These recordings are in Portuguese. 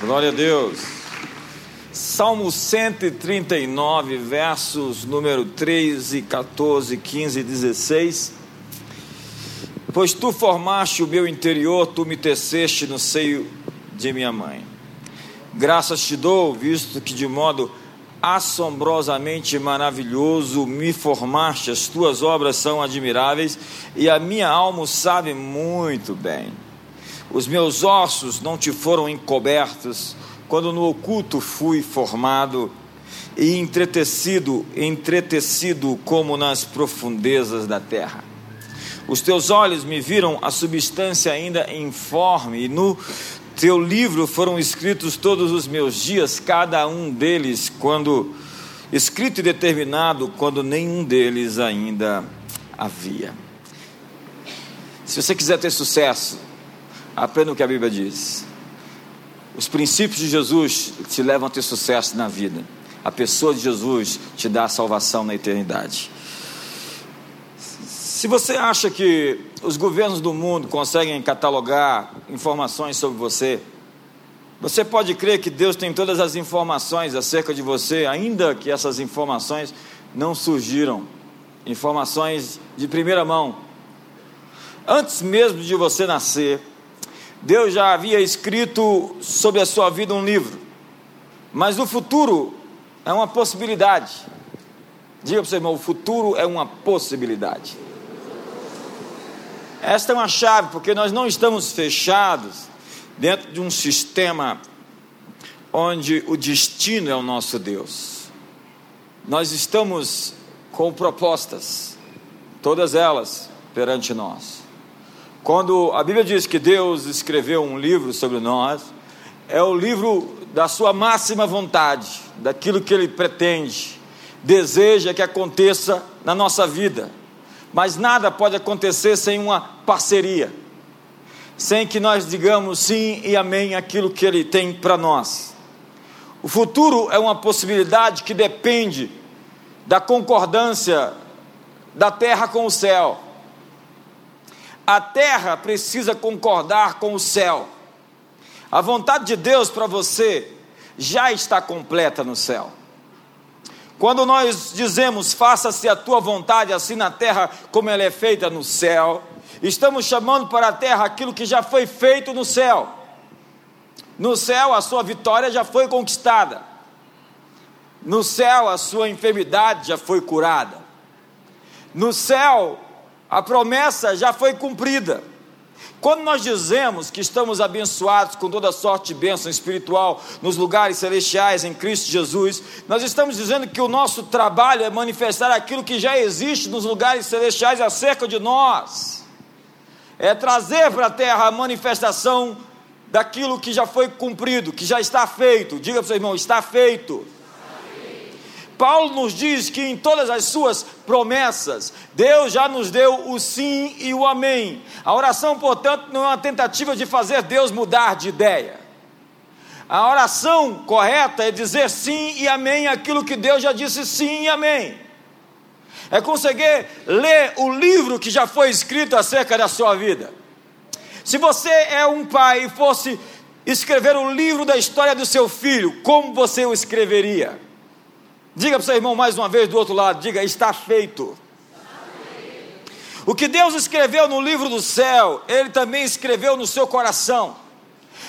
Glória a Deus. Salmo 139, versos número 13, 14, 15 e 16. Pois tu formaste o meu interior, tu me teceste no seio de minha mãe. Graças te dou, visto que de modo assombrosamente maravilhoso me formaste, as tuas obras são admiráveis e a minha alma sabe muito bem. Os meus ossos não te foram encobertos, quando no oculto fui formado e entretecido, entretecido como nas profundezas da terra. Os teus olhos me viram a substância ainda informe, e no teu livro foram escritos todos os meus dias, cada um deles, quando escrito e determinado, quando nenhum deles ainda havia. Se você quiser ter sucesso, Aprenda o que a Bíblia diz. Os princípios de Jesus te levam a ter sucesso na vida. A pessoa de Jesus te dá a salvação na eternidade. Se você acha que os governos do mundo conseguem catalogar informações sobre você, você pode crer que Deus tem todas as informações acerca de você, ainda que essas informações não surgiram informações de primeira mão. Antes mesmo de você nascer, Deus já havia escrito sobre a sua vida um livro, mas no futuro é uma possibilidade. Diga para o seu irmão: o futuro é uma possibilidade. Esta é uma chave, porque nós não estamos fechados dentro de um sistema onde o destino é o nosso Deus. Nós estamos com propostas, todas elas perante nós. Quando a Bíblia diz que Deus escreveu um livro sobre nós, é o livro da sua máxima vontade, daquilo que ele pretende, deseja que aconteça na nossa vida. Mas nada pode acontecer sem uma parceria, sem que nós digamos sim e amém aquilo que ele tem para nós. O futuro é uma possibilidade que depende da concordância da terra com o céu a terra precisa concordar com o céu. A vontade de Deus para você já está completa no céu. Quando nós dizemos faça-se a tua vontade, assim na terra como ela é feita no céu, estamos chamando para a terra aquilo que já foi feito no céu. No céu, a sua vitória já foi conquistada. No céu, a sua enfermidade já foi curada. No céu, a promessa já foi cumprida. Quando nós dizemos que estamos abençoados com toda sorte de bênção espiritual nos lugares celestiais em Cristo Jesus, nós estamos dizendo que o nosso trabalho é manifestar aquilo que já existe nos lugares celestiais acerca de nós, é trazer para a terra a manifestação daquilo que já foi cumprido, que já está feito. Diga para o seu irmão: está feito. Paulo nos diz que em todas as suas promessas, Deus já nos deu o sim e o amém. A oração, portanto, não é uma tentativa de fazer Deus mudar de ideia. A oração correta é dizer sim e amém aquilo que Deus já disse sim e amém. É conseguir ler o livro que já foi escrito acerca da sua vida. Se você é um pai e fosse escrever o livro da história do seu filho, como você o escreveria? Diga para o seu irmão mais uma vez do outro lado: diga, está feito. O que Deus escreveu no livro do céu, Ele também escreveu no seu coração.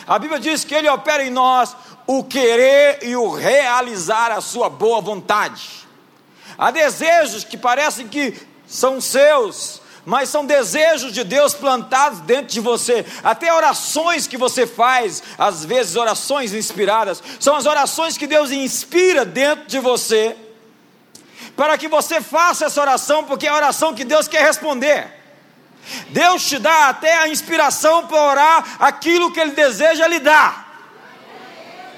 A Bíblia diz que Ele opera em nós o querer e o realizar a sua boa vontade. Há desejos que parecem que são seus, mas são desejos de Deus plantados dentro de você. Até orações que você faz, às vezes orações inspiradas, são as orações que Deus inspira dentro de você, para que você faça essa oração, porque é a oração que Deus quer responder. Deus te dá até a inspiração para orar aquilo que Ele deseja lhe dar.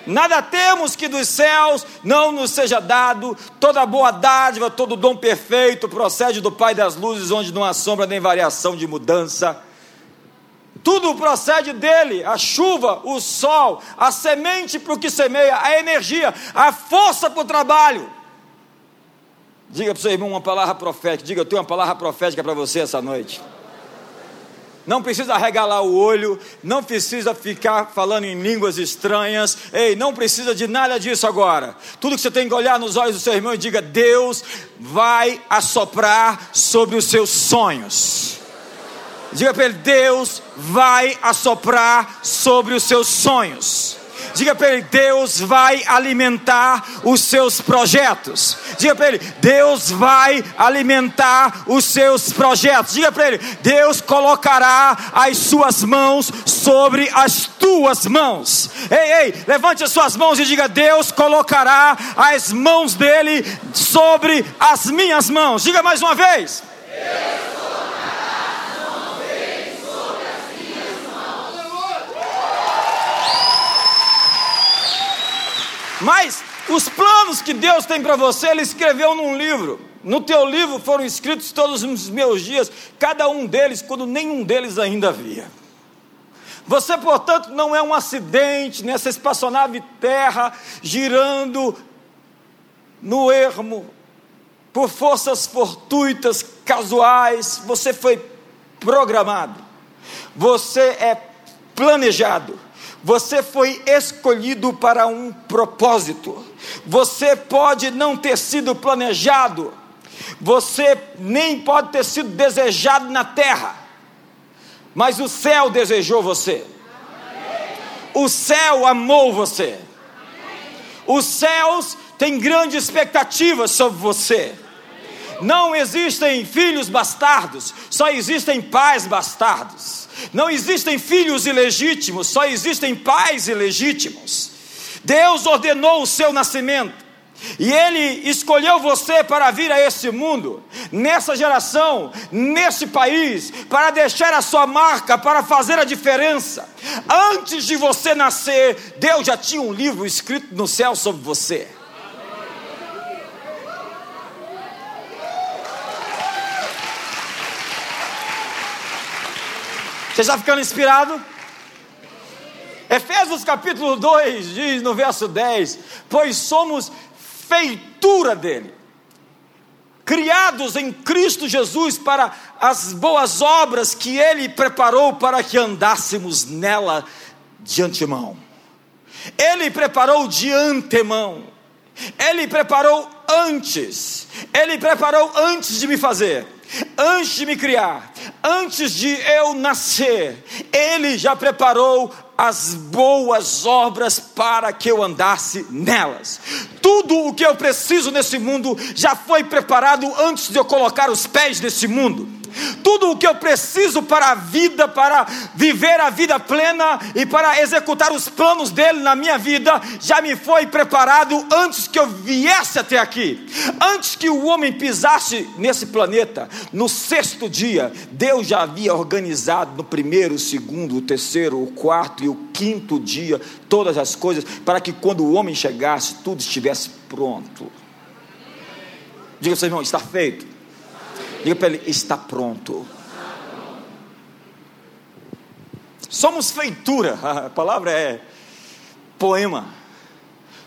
Nada temos que dos céus não nos seja dado, toda boa dádiva, todo dom perfeito procede do Pai das luzes, onde não há sombra nem variação de mudança. Tudo procede dele: a chuva, o sol, a semente para o que semeia, a energia, a força para o trabalho. Diga para o seu irmão uma palavra profética. Diga, eu tenho uma palavra profética para você essa noite. Não precisa regalar o olho, não precisa ficar falando em línguas estranhas, ei, não precisa de nada disso agora. Tudo que você tem que olhar nos olhos do seu irmão e diga: Deus vai assoprar sobre os seus sonhos. Diga para ele: Deus vai assoprar sobre os seus sonhos. Diga para ele: Deus vai alimentar os seus projetos. Diga para ele: Deus vai alimentar os seus projetos. Diga para ele: Deus colocará as suas mãos sobre as tuas mãos. Ei, ei, levante as suas mãos e diga: Deus colocará as mãos dele sobre as minhas mãos. Diga mais uma vez. Deus Mas os planos que Deus tem para você, Ele escreveu num livro. No teu livro foram escritos todos os meus dias, cada um deles, quando nenhum deles ainda havia. Você, portanto, não é um acidente nessa espaçonave terra girando no ermo por forças fortuitas, casuais. Você foi programado. Você é planejado. Você foi escolhido para um propósito. Você pode não ter sido planejado. Você nem pode ter sido desejado na terra. Mas o céu desejou você. O céu amou você. Os céus têm grandes expectativas sobre você. Não existem filhos bastardos, só existem pais bastardos. Não existem filhos ilegítimos, só existem pais ilegítimos. Deus ordenou o seu nascimento. E Ele escolheu você para vir a esse mundo, nessa geração, nesse país, para deixar a sua marca, para fazer a diferença. Antes de você nascer, Deus já tinha um livro escrito no céu sobre você. Você está ficando inspirado? Efésios capítulo 2 diz no verso 10: Pois somos feitura dele, criados em Cristo Jesus para as boas obras que ele preparou para que andássemos nela de antemão. Ele preparou de antemão, ele preparou antes, ele preparou antes de me fazer. Antes de me criar, antes de eu nascer, Ele já preparou as boas obras para que eu andasse nelas. Tudo o que eu preciso nesse mundo já foi preparado antes de eu colocar os pés nesse mundo tudo o que eu preciso para a vida, para viver a vida plena e para executar os planos dele na minha vida, já me foi preparado antes que eu viesse até aqui. Antes que o homem pisasse nesse planeta, no sexto dia, Deus já havia organizado no primeiro, segundo, o terceiro, o quarto e o quinto dia todas as coisas para que quando o homem chegasse, tudo estivesse pronto. Diga seu irmão, está feito. Diga para ele: está pronto. Somos feitura, a palavra é poema.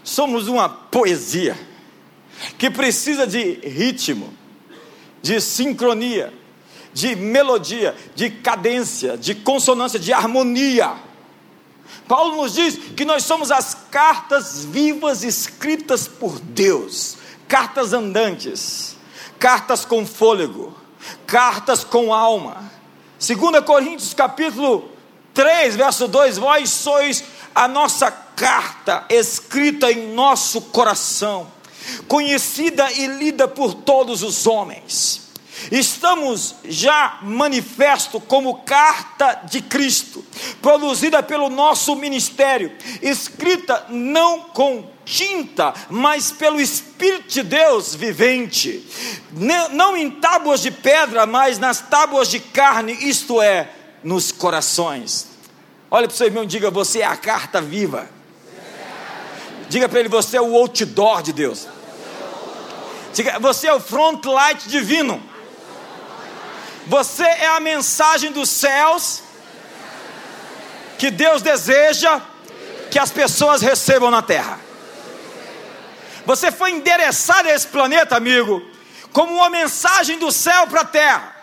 Somos uma poesia que precisa de ritmo, de sincronia, de melodia, de cadência, de consonância, de harmonia. Paulo nos diz que nós somos as cartas vivas escritas por Deus, cartas andantes cartas com fôlego, cartas com alma. 2 Coríntios capítulo 3, verso 2: Vós sois a nossa carta escrita em nosso coração, conhecida e lida por todos os homens. Estamos já manifesto como carta de Cristo, produzida pelo nosso ministério, escrita não com tinta, mas pelo Espírito de Deus vivente, não em tábuas de pedra, mas nas tábuas de carne, isto é, nos corações. Olha para o seu irmão e diga: Você é a carta viva. Diga para ele: Você é o outdoor de Deus. Diga, você é o front light divino. Você é a mensagem dos céus que Deus deseja que as pessoas recebam na terra. Você foi endereçado a esse planeta, amigo, como uma mensagem do céu para a terra.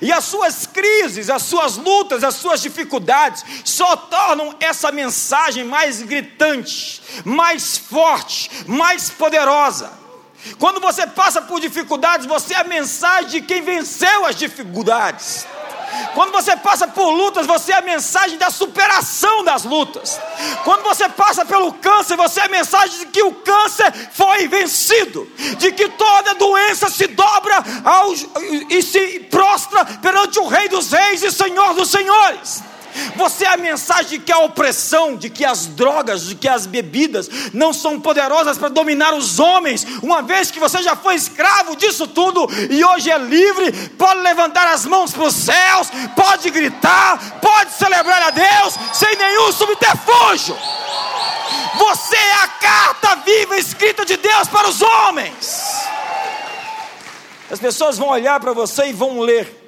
E as suas crises, as suas lutas, as suas dificuldades só tornam essa mensagem mais gritante, mais forte, mais poderosa. Quando você passa por dificuldades, você é a mensagem de quem venceu as dificuldades. Quando você passa por lutas, você é a mensagem da superação das lutas. Quando você passa pelo câncer, você é a mensagem de que o câncer foi vencido, de que toda doença se dobra aos, e se prostra perante o Rei dos Reis e Senhor dos Senhores. Você é a mensagem de que a opressão, de que as drogas, de que as bebidas não são poderosas para dominar os homens, uma vez que você já foi escravo disso tudo e hoje é livre, pode levantar as mãos para os céus, pode gritar, pode celebrar a Deus sem nenhum subterfúgio. Você é a carta viva escrita de Deus para os homens. As pessoas vão olhar para você e vão ler.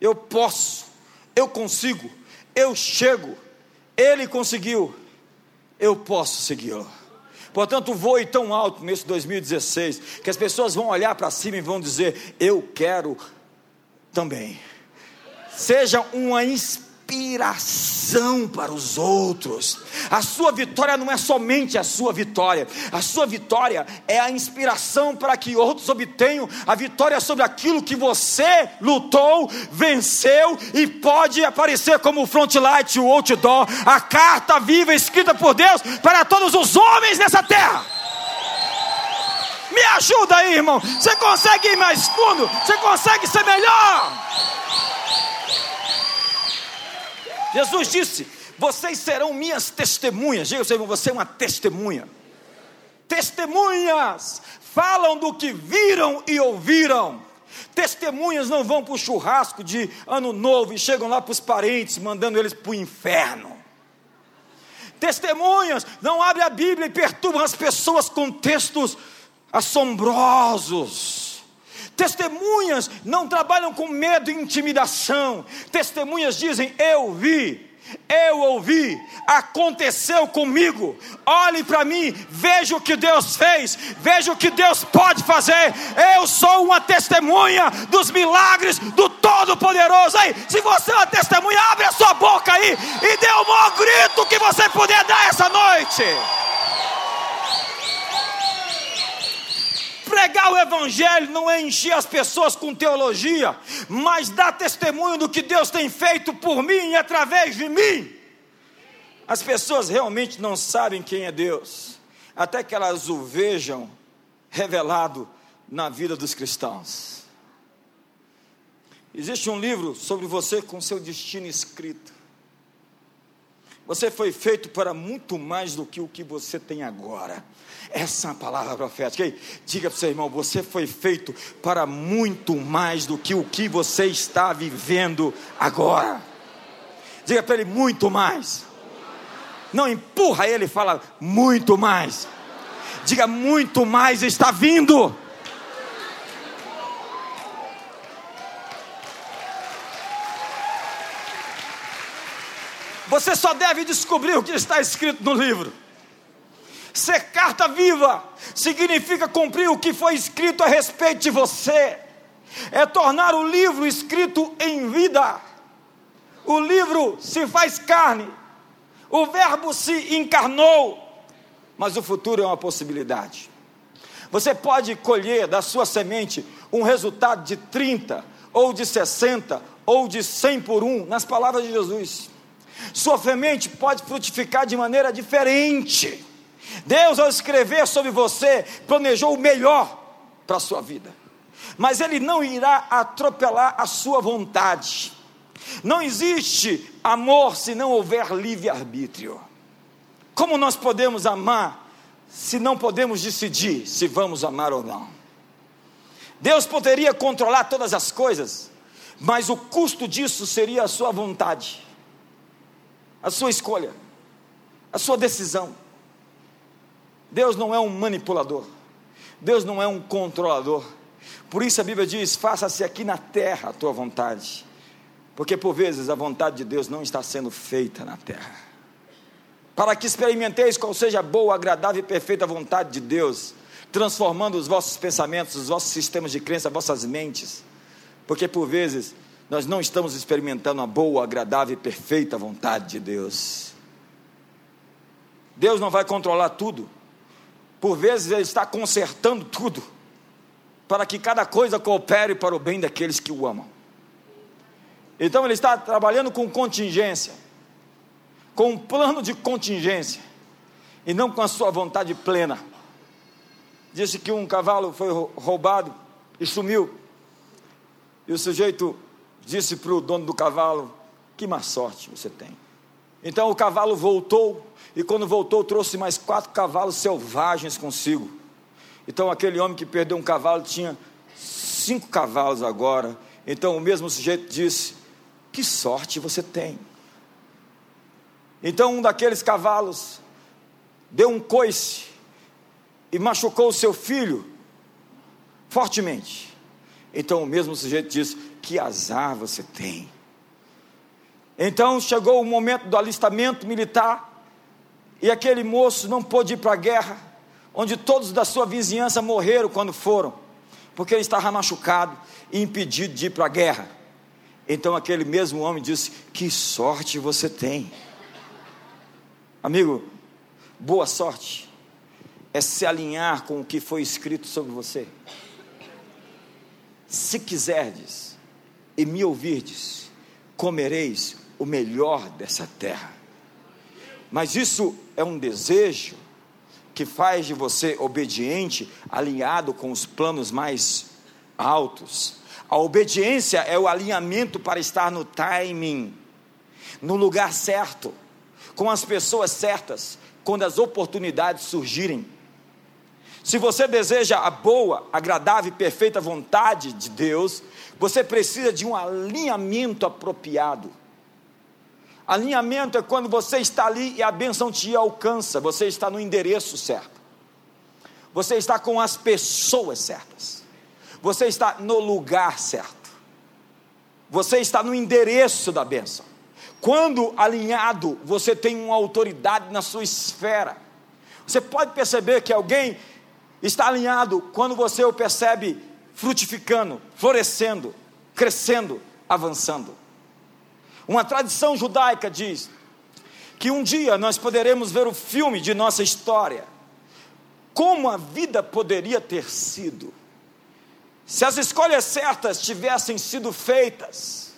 Eu posso, eu consigo, eu chego, ele conseguiu, eu posso segui-lo. Portanto, voe tão alto nesse 2016 que as pessoas vão olhar para cima e vão dizer: Eu quero também. Seja uma inspiração inspiração para os outros. A sua vitória não é somente a sua vitória, a sua vitória é a inspiração para que outros obtenham a vitória sobre aquilo que você lutou, venceu e pode aparecer como o frontlight, o outdoor, a carta viva escrita por Deus para todos os homens nessa terra. Me ajuda aí, irmão. Você consegue ir mais fundo? Você consegue ser melhor? Jesus disse: Vocês serão minhas testemunhas. Diga você, você é uma testemunha. Testemunhas falam do que viram e ouviram. Testemunhas não vão para o churrasco de ano novo e chegam lá para os parentes, mandando eles para o inferno. Testemunhas não abrem a Bíblia e perturbam as pessoas com textos assombrosos. Testemunhas não trabalham com medo e intimidação. Testemunhas dizem: Eu vi, eu ouvi, aconteceu comigo. Olhe para mim, veja o que Deus fez, veja o que Deus pode fazer. Eu sou uma testemunha dos milagres do Todo-Poderoso. Aí, se você é uma testemunha, abre a sua boca aí e dê o maior grito que você puder dar essa noite. Pregar o Evangelho não é encher as pessoas com teologia, mas dar testemunho do que Deus tem feito por mim e através de mim. As pessoas realmente não sabem quem é Deus, até que elas o vejam revelado na vida dos cristãos. Existe um livro sobre você com seu destino escrito. Você foi feito para muito mais do que o que você tem agora. Essa é uma palavra profética. Ei, diga para o seu irmão: você foi feito para muito mais do que o que você está vivendo agora. Diga para ele: muito mais. Não empurra ele, fala muito mais. Diga: muito mais está vindo. Você só deve descobrir o que está escrito no livro. Ser carta viva significa cumprir o que foi escrito a respeito de você, é tornar o livro escrito em vida. O livro se faz carne, o Verbo se encarnou, mas o futuro é uma possibilidade. Você pode colher da sua semente um resultado de 30, ou de 60, ou de 100 por um, nas palavras de Jesus. Sua semente pode frutificar de maneira diferente. Deus, ao escrever sobre você, planejou o melhor para a sua vida, mas Ele não irá atropelar a sua vontade. Não existe amor se não houver livre-arbítrio. Como nós podemos amar se não podemos decidir se vamos amar ou não? Deus poderia controlar todas as coisas, mas o custo disso seria a sua vontade, a sua escolha, a sua decisão. Deus não é um manipulador, Deus não é um controlador. Por isso a Bíblia diz: faça-se aqui na terra a tua vontade, porque por vezes a vontade de Deus não está sendo feita na terra. Para que experimenteis qual seja a boa, agradável e perfeita vontade de Deus, transformando os vossos pensamentos, os vossos sistemas de crença, vossas mentes, porque por vezes nós não estamos experimentando a boa, agradável e perfeita vontade de Deus. Deus não vai controlar tudo, por vezes Ele está consertando tudo, para que cada coisa coopere para o bem daqueles que o amam. Então Ele está trabalhando com contingência, com um plano de contingência, e não com a sua vontade plena. Disse que um cavalo foi roubado e sumiu, e o sujeito disse para o dono do cavalo: Que má sorte você tem. Então o cavalo voltou, e quando voltou, trouxe mais quatro cavalos selvagens consigo. Então aquele homem que perdeu um cavalo tinha cinco cavalos agora. Então o mesmo sujeito disse: Que sorte você tem. Então um daqueles cavalos deu um coice e machucou o seu filho fortemente. Então o mesmo sujeito disse: Que azar você tem. Então chegou o momento do alistamento militar e aquele moço não pôde ir para a guerra, onde todos da sua vizinhança morreram quando foram, porque ele estava machucado e impedido de ir para a guerra. Então aquele mesmo homem disse: Que sorte você tem. Amigo, boa sorte é se alinhar com o que foi escrito sobre você. Se quiserdes e me ouvirdes, comereis o melhor dessa terra. Mas isso é um desejo que faz de você obediente, alinhado com os planos mais altos. A obediência é o alinhamento para estar no timing, no lugar certo, com as pessoas certas, quando as oportunidades surgirem. Se você deseja a boa, agradável e perfeita vontade de Deus, você precisa de um alinhamento apropriado. Alinhamento é quando você está ali e a bênção te alcança, você está no endereço certo, você está com as pessoas certas, você está no lugar certo, você está no endereço da bênção. Quando alinhado, você tem uma autoridade na sua esfera. Você pode perceber que alguém está alinhado quando você o percebe frutificando, florescendo, crescendo, avançando. Uma tradição judaica diz que um dia nós poderemos ver o filme de nossa história, como a vida poderia ter sido, se as escolhas certas tivessem sido feitas,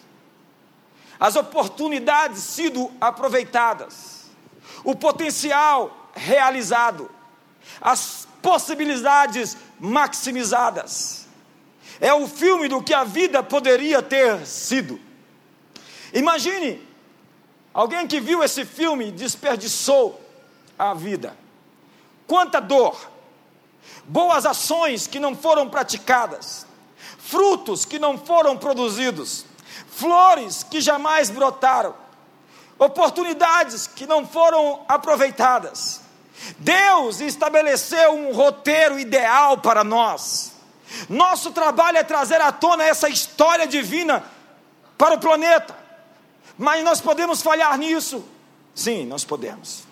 as oportunidades sido aproveitadas, o potencial realizado, as possibilidades maximizadas. É o filme do que a vida poderia ter sido. Imagine alguém que viu esse filme desperdiçou a vida. Quanta dor, boas ações que não foram praticadas, frutos que não foram produzidos, flores que jamais brotaram, oportunidades que não foram aproveitadas. Deus estabeleceu um roteiro ideal para nós. Nosso trabalho é trazer à tona essa história divina para o planeta. Mas nós podemos falhar nisso? Sim, nós podemos.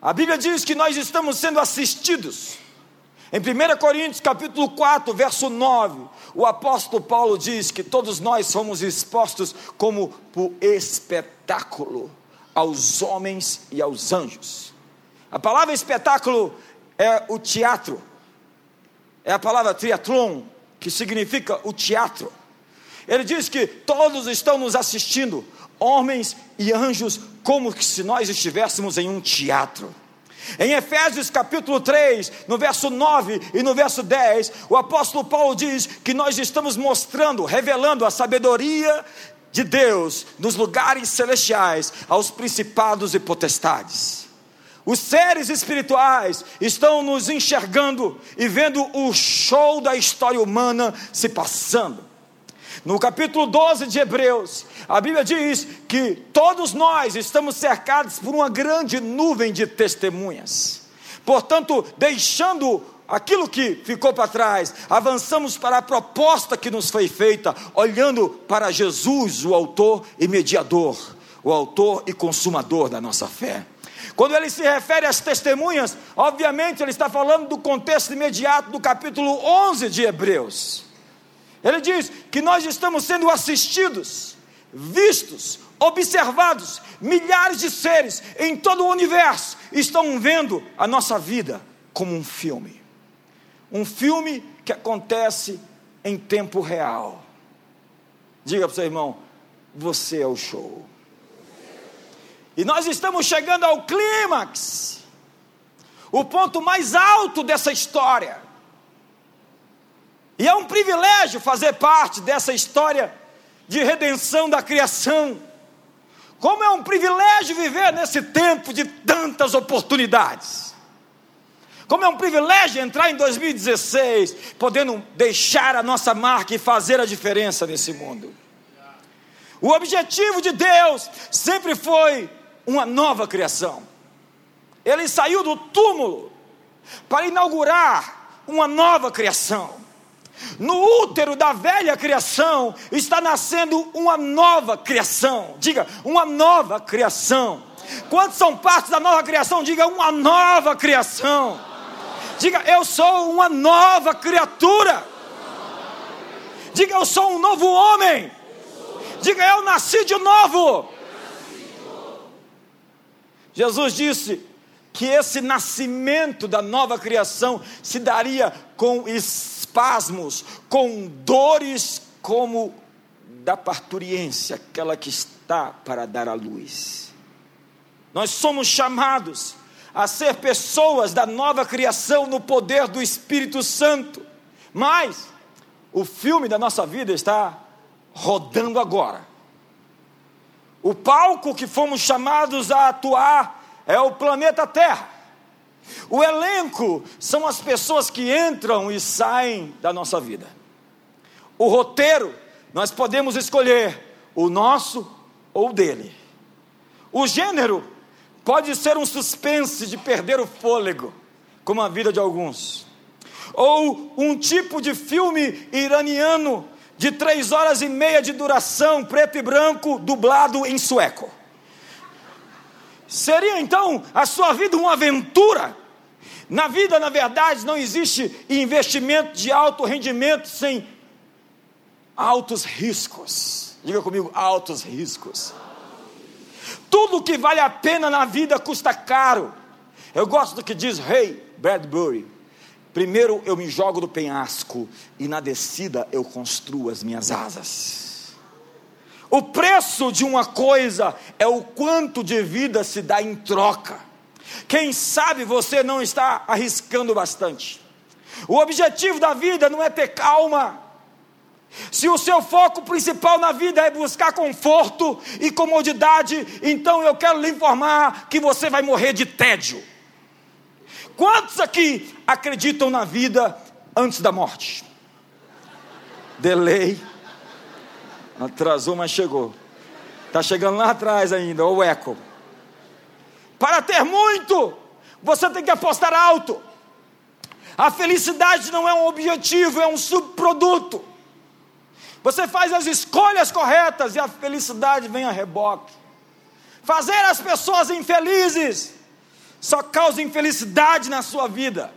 A Bíblia diz que nós estamos sendo assistidos. Em 1 Coríntios capítulo 4, verso 9, o apóstolo Paulo diz que todos nós somos expostos como por espetáculo aos homens e aos anjos. A palavra espetáculo é o teatro. É a palavra triatlon, que significa o teatro. Ele diz que todos estão nos assistindo, homens e anjos, como se nós estivéssemos em um teatro. Em Efésios capítulo 3, no verso 9 e no verso 10, o apóstolo Paulo diz que nós estamos mostrando, revelando a sabedoria de Deus nos lugares celestiais aos principados e potestades. Os seres espirituais estão nos enxergando e vendo o show da história humana se passando. No capítulo 12 de Hebreus, a Bíblia diz que todos nós estamos cercados por uma grande nuvem de testemunhas. Portanto, deixando aquilo que ficou para trás, avançamos para a proposta que nos foi feita, olhando para Jesus, o autor e mediador, o autor e consumador da nossa fé. Quando ele se refere às testemunhas, obviamente ele está falando do contexto imediato do capítulo 11 de Hebreus. Ele diz que nós estamos sendo assistidos, vistos, observados. Milhares de seres em todo o universo estão vendo a nossa vida como um filme. Um filme que acontece em tempo real. Diga para o seu irmão: você é o show. E nós estamos chegando ao clímax, o ponto mais alto dessa história. E é um privilégio fazer parte dessa história de redenção da criação. Como é um privilégio viver nesse tempo de tantas oportunidades. Como é um privilégio entrar em 2016, podendo deixar a nossa marca e fazer a diferença nesse mundo. O objetivo de Deus sempre foi uma nova criação. Ele saiu do túmulo para inaugurar uma nova criação. No útero da velha criação está nascendo uma nova criação. Diga, uma nova criação. Quantos são partes da nova criação? Diga, uma nova criação. Diga, eu sou uma nova criatura. Diga, eu sou um novo homem. Diga, eu nasci de novo. Jesus disse que esse nascimento da nova criação se daria com espasmos, com dores como da parturiência, aquela que está para dar a luz. Nós somos chamados a ser pessoas da nova criação no poder do Espírito Santo. Mas o filme da nossa vida está rodando agora. O palco que fomos chamados a atuar é o planeta Terra. O elenco são as pessoas que entram e saem da nossa vida. O roteiro, nós podemos escolher o nosso ou dele. O gênero pode ser um suspense de perder o fôlego, como a vida de alguns. Ou um tipo de filme iraniano de três horas e meia de duração, preto e branco, dublado em sueco. Seria então a sua vida uma aventura? Na vida, na verdade, não existe investimento de alto rendimento sem altos riscos. Diga comigo, altos riscos. Tudo que vale a pena na vida custa caro. Eu gosto do que diz Ray Bradbury. Primeiro eu me jogo do penhasco e na descida eu construo as minhas asas. O preço de uma coisa é o quanto de vida se dá em troca. Quem sabe você não está arriscando bastante. O objetivo da vida não é ter calma. Se o seu foco principal na vida é buscar conforto e comodidade, então eu quero lhe informar que você vai morrer de tédio. Quantos aqui acreditam na vida antes da morte? Delay. Atrasou, mas chegou. Está chegando lá atrás ainda, o eco. Para ter muito, você tem que apostar alto. A felicidade não é um objetivo, é um subproduto. Você faz as escolhas corretas e a felicidade vem a reboque. Fazer as pessoas infelizes só causa infelicidade na sua vida.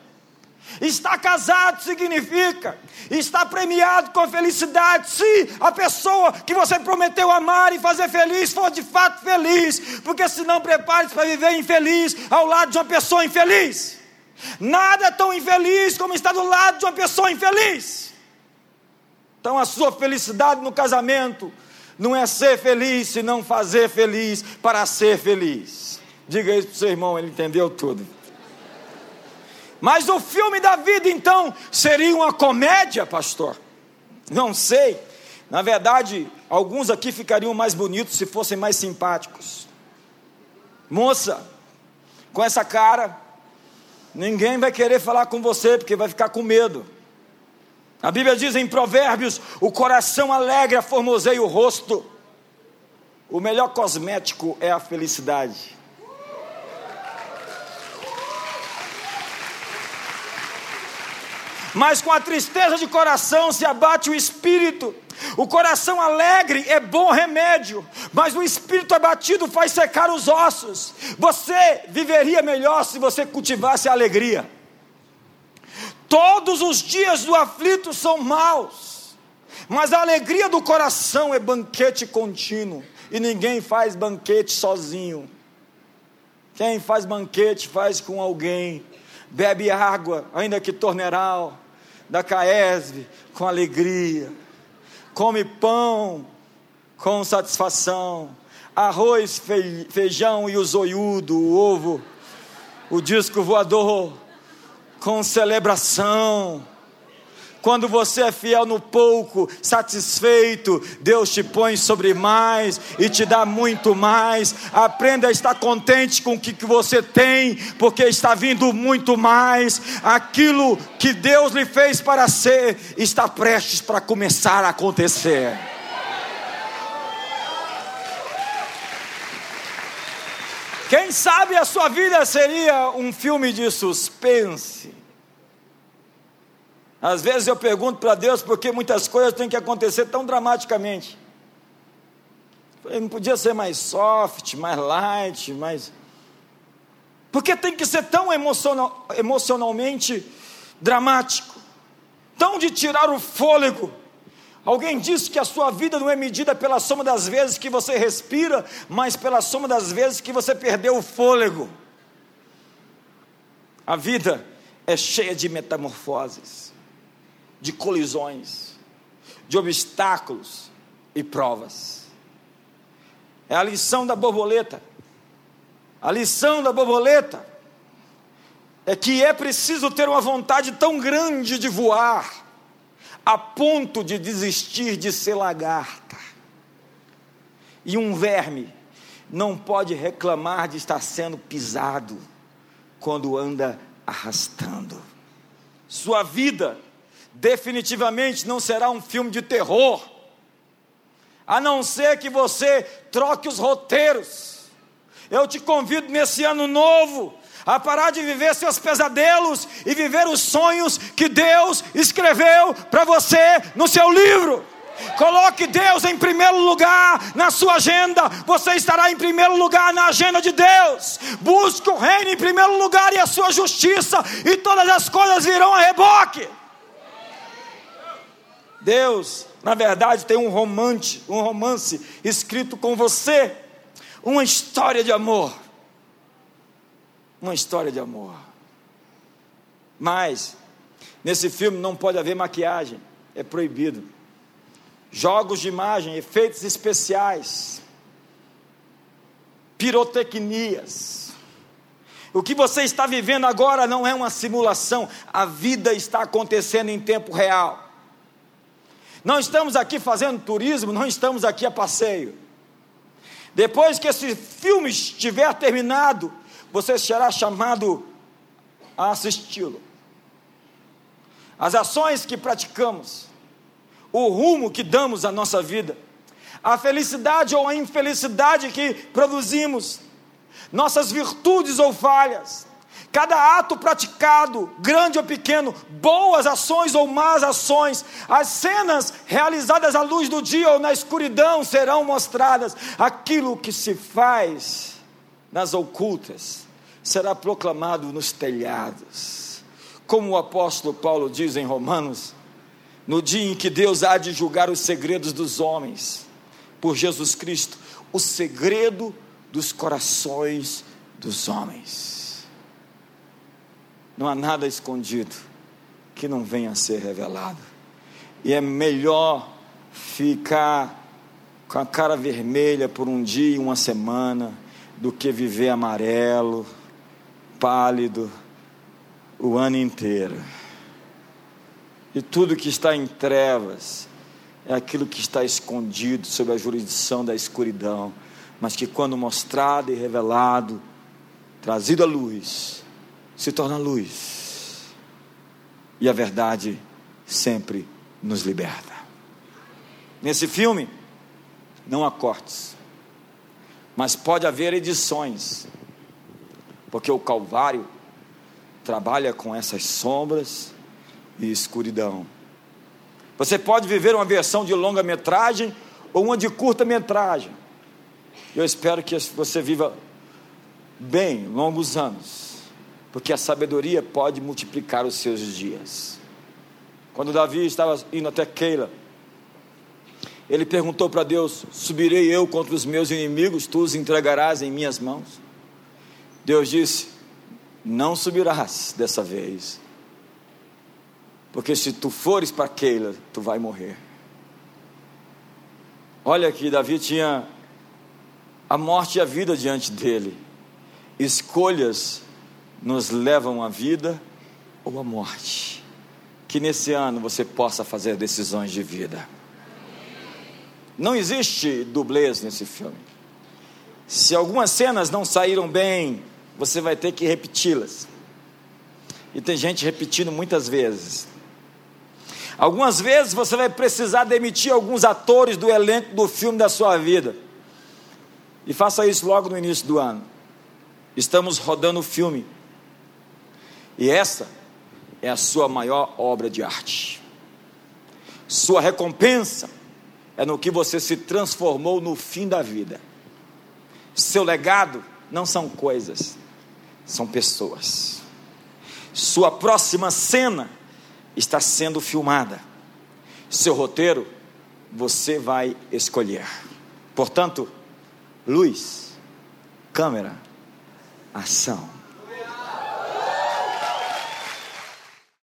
Estar casado significa estar premiado com felicidade se a pessoa que você prometeu amar e fazer feliz for de fato feliz, porque senão prepare-se para viver infeliz ao lado de uma pessoa infeliz. Nada é tão infeliz como estar do lado de uma pessoa infeliz. Então a sua felicidade no casamento não é ser feliz, senão fazer feliz para ser feliz. Diga isso para o seu irmão, ele entendeu tudo. Mas o filme da vida, então, seria uma comédia, pastor? Não sei. Na verdade, alguns aqui ficariam mais bonitos se fossem mais simpáticos. Moça, com essa cara, ninguém vai querer falar com você porque vai ficar com medo. A Bíblia diz em Provérbios: o coração alegra formoseia o rosto. O melhor cosmético é a felicidade. Mas com a tristeza de coração se abate o espírito. O coração alegre é bom remédio, mas o espírito abatido faz secar os ossos. Você viveria melhor se você cultivasse a alegria. Todos os dias do aflito são maus, Mas a alegria do coração é banquete contínuo. E ninguém faz banquete sozinho. Quem faz banquete faz com alguém. Bebe água, ainda que torneral, da Caesve, com alegria. Come pão com satisfação. Arroz, feijão e o zoiudo, o ovo, o disco voador, com celebração quando você é fiel no pouco, satisfeito, Deus te põe sobre mais e te dá muito mais. Aprenda a estar contente com o que você tem, porque está vindo muito mais. Aquilo que Deus lhe fez para ser está prestes para começar a acontecer. Quem sabe a sua vida seria um filme de suspense às vezes eu pergunto para Deus por que muitas coisas têm que acontecer tão dramaticamente. Não podia ser mais soft, mais light, mais. Por que tem que ser tão emocional, emocionalmente dramático? Tão de tirar o fôlego. Alguém disse que a sua vida não é medida pela soma das vezes que você respira, mas pela soma das vezes que você perdeu o fôlego. A vida é cheia de metamorfoses de colisões, de obstáculos e provas. É a lição da borboleta. A lição da borboleta é que é preciso ter uma vontade tão grande de voar, a ponto de desistir de ser lagarta. E um verme não pode reclamar de estar sendo pisado quando anda arrastando. Sua vida definitivamente não será um filme de terror, a não ser que você troque os roteiros. Eu te convido nesse ano novo a parar de viver seus pesadelos e viver os sonhos que Deus escreveu para você no seu livro. Coloque Deus em primeiro lugar na sua agenda, você estará em primeiro lugar na agenda de Deus. Busque o reino em primeiro lugar e a sua justiça, e todas as coisas virão a reboque. Deus, na verdade, tem um romance, um romance escrito com você, uma história de amor. Uma história de amor. Mas nesse filme não pode haver maquiagem, é proibido. Jogos de imagem, efeitos especiais, pirotecnias. O que você está vivendo agora não é uma simulação, a vida está acontecendo em tempo real. Não estamos aqui fazendo turismo, não estamos aqui a passeio. Depois que esse filme estiver terminado, você será chamado a assisti-lo. As ações que praticamos, o rumo que damos à nossa vida, a felicidade ou a infelicidade que produzimos, nossas virtudes ou falhas, Cada ato praticado, grande ou pequeno, boas ações ou más ações, as cenas realizadas à luz do dia ou na escuridão serão mostradas. Aquilo que se faz nas ocultas será proclamado nos telhados. Como o apóstolo Paulo diz em Romanos, no dia em que Deus há de julgar os segredos dos homens, por Jesus Cristo, o segredo dos corações dos homens. Não há nada escondido que não venha a ser revelado. E é melhor ficar com a cara vermelha por um dia e uma semana do que viver amarelo, pálido o ano inteiro. E tudo que está em trevas é aquilo que está escondido sob a jurisdição da escuridão, mas que quando mostrado e revelado, trazido à luz, se torna luz. E a verdade sempre nos liberta. Nesse filme, não há cortes, mas pode haver edições, porque o Calvário trabalha com essas sombras e escuridão. Você pode viver uma versão de longa-metragem ou uma de curta-metragem. Eu espero que você viva bem longos anos porque a sabedoria pode multiplicar os seus dias. Quando Davi estava indo até Keila, Ele perguntou para Deus: Subirei eu contra os meus inimigos, tu os entregarás em minhas mãos? Deus disse: Não subirás dessa vez, porque se tu fores para Keila, tu vai morrer. Olha que Davi tinha a morte e a vida diante dele. Escolhas nos levam à vida ou à morte. Que nesse ano você possa fazer decisões de vida. Não existe dublês nesse filme. Se algumas cenas não saíram bem, você vai ter que repeti-las. E tem gente repetindo muitas vezes. Algumas vezes você vai precisar demitir alguns atores do elenco do filme da sua vida. E faça isso logo no início do ano. Estamos rodando o filme. E essa é a sua maior obra de arte. Sua recompensa é no que você se transformou no fim da vida. Seu legado não são coisas, são pessoas. Sua próxima cena está sendo filmada. Seu roteiro você vai escolher. Portanto, luz, câmera, ação.